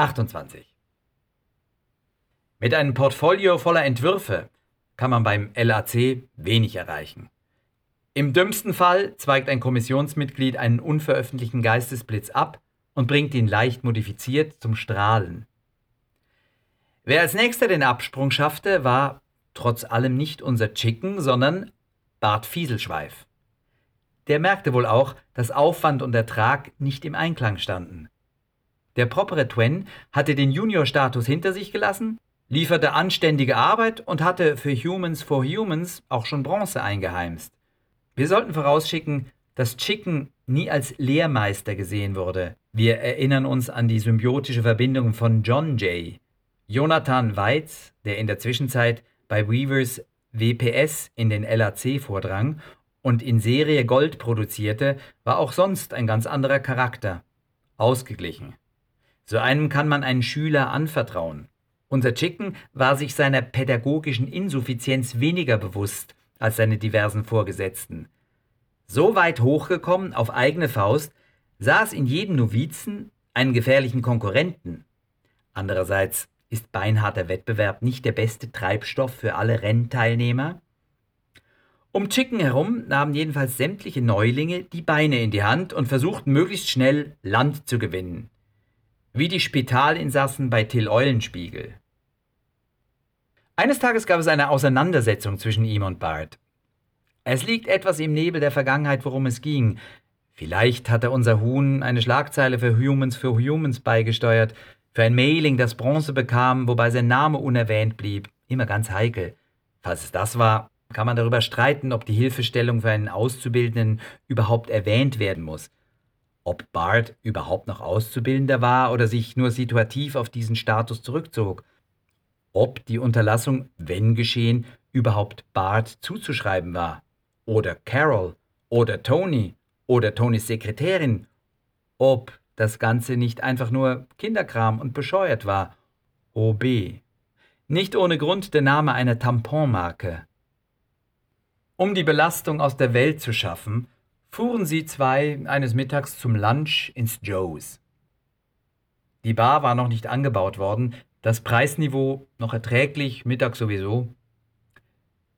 28. Mit einem Portfolio voller Entwürfe kann man beim LAC wenig erreichen. Im dümmsten Fall zweigt ein Kommissionsmitglied einen unveröffentlichten Geistesblitz ab und bringt ihn leicht modifiziert zum Strahlen. Wer als nächster den Absprung schaffte, war trotz allem nicht unser Chicken, sondern Bart Fieselschweif. Der merkte wohl auch, dass Aufwand und Ertrag nicht im Einklang standen. Der propere Twen hatte den Junior-Status hinter sich gelassen, lieferte anständige Arbeit und hatte für Humans for Humans auch schon Bronze eingeheimst. Wir sollten vorausschicken, dass Chicken nie als Lehrmeister gesehen wurde. Wir erinnern uns an die symbiotische Verbindung von John Jay. Jonathan Weitz, der in der Zwischenzeit bei Weavers WPS in den LAC vordrang und in Serie Gold produzierte, war auch sonst ein ganz anderer Charakter. Ausgeglichen. So einem kann man einen Schüler anvertrauen. Unser Chicken war sich seiner pädagogischen Insuffizienz weniger bewusst als seine diversen Vorgesetzten. So weit hochgekommen auf eigene Faust, es in jedem Novizen einen gefährlichen Konkurrenten. Andererseits ist beinharter Wettbewerb nicht der beste Treibstoff für alle Rennteilnehmer? Um Chicken herum nahmen jedenfalls sämtliche Neulinge die Beine in die Hand und versuchten möglichst schnell Land zu gewinnen. Wie die Spitalinsassen bei Till Eulenspiegel. Eines Tages gab es eine Auseinandersetzung zwischen ihm und Bart. Es liegt etwas im Nebel der Vergangenheit, worum es ging. Vielleicht hatte unser Huhn eine Schlagzeile für Humans for Humans beigesteuert, für ein Mailing, das Bronze bekam, wobei sein Name unerwähnt blieb. Immer ganz heikel. Falls es das war, kann man darüber streiten, ob die Hilfestellung für einen Auszubildenden überhaupt erwähnt werden muss ob Bart überhaupt noch Auszubildender war oder sich nur situativ auf diesen Status zurückzog, ob die Unterlassung, wenn geschehen, überhaupt Bart zuzuschreiben war, oder Carol, oder Tony, oder Tonys Sekretärin, ob das Ganze nicht einfach nur Kinderkram und bescheuert war. OB. Nicht ohne Grund der Name einer Tamponmarke. Um die Belastung aus der Welt zu schaffen, fuhren sie zwei eines Mittags zum Lunch ins Joe's. Die Bar war noch nicht angebaut worden, das Preisniveau noch erträglich, Mittag sowieso.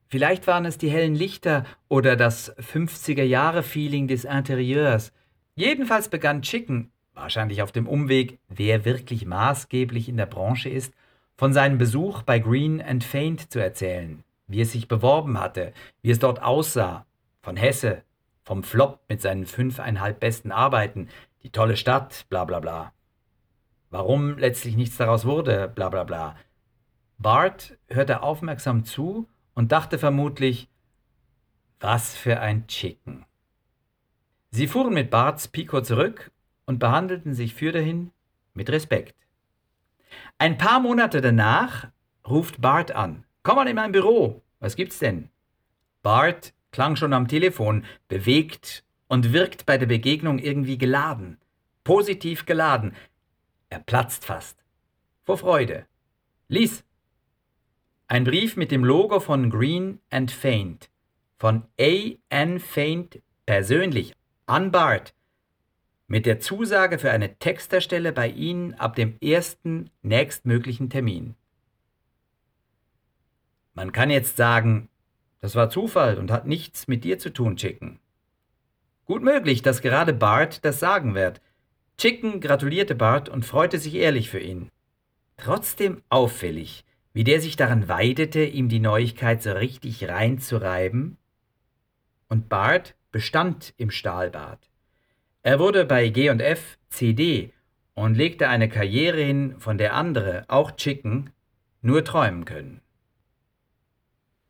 Vielleicht waren es die hellen Lichter oder das 50er-Jahre-Feeling des Interieurs. Jedenfalls begann Chicken, wahrscheinlich auf dem Umweg, wer wirklich maßgeblich in der Branche ist, von seinem Besuch bei Green and Faint zu erzählen, wie es sich beworben hatte, wie es dort aussah, von Hesse, vom Flop mit seinen fünfeinhalb besten Arbeiten, die tolle Stadt, bla bla bla. Warum letztlich nichts daraus wurde, bla bla bla. Bart hörte aufmerksam zu und dachte vermutlich, was für ein Chicken. Sie fuhren mit Barts Pico zurück und behandelten sich für dahin mit Respekt. Ein paar Monate danach ruft Bart an. Komm mal in mein Büro. Was gibt's denn? Bart klang schon am Telefon, bewegt und wirkt bei der Begegnung irgendwie geladen, positiv geladen. Er platzt fast. Vor Freude. Lies. Ein Brief mit dem Logo von Green and Faint. Von A. N. Faint persönlich an Bart. Mit der Zusage für eine Texterstelle bei Ihnen ab dem ersten nächstmöglichen Termin. Man kann jetzt sagen, das war Zufall und hat nichts mit dir zu tun, Chicken. Gut möglich, dass gerade Bart das sagen wird. Chicken gratulierte Bart und freute sich ehrlich für ihn. Trotzdem auffällig, wie der sich daran weidete, ihm die Neuigkeit so richtig reinzureiben. Und Bart bestand im Stahlbad. Er wurde bei G&F CD und legte eine Karriere hin, von der andere, auch Chicken, nur träumen können.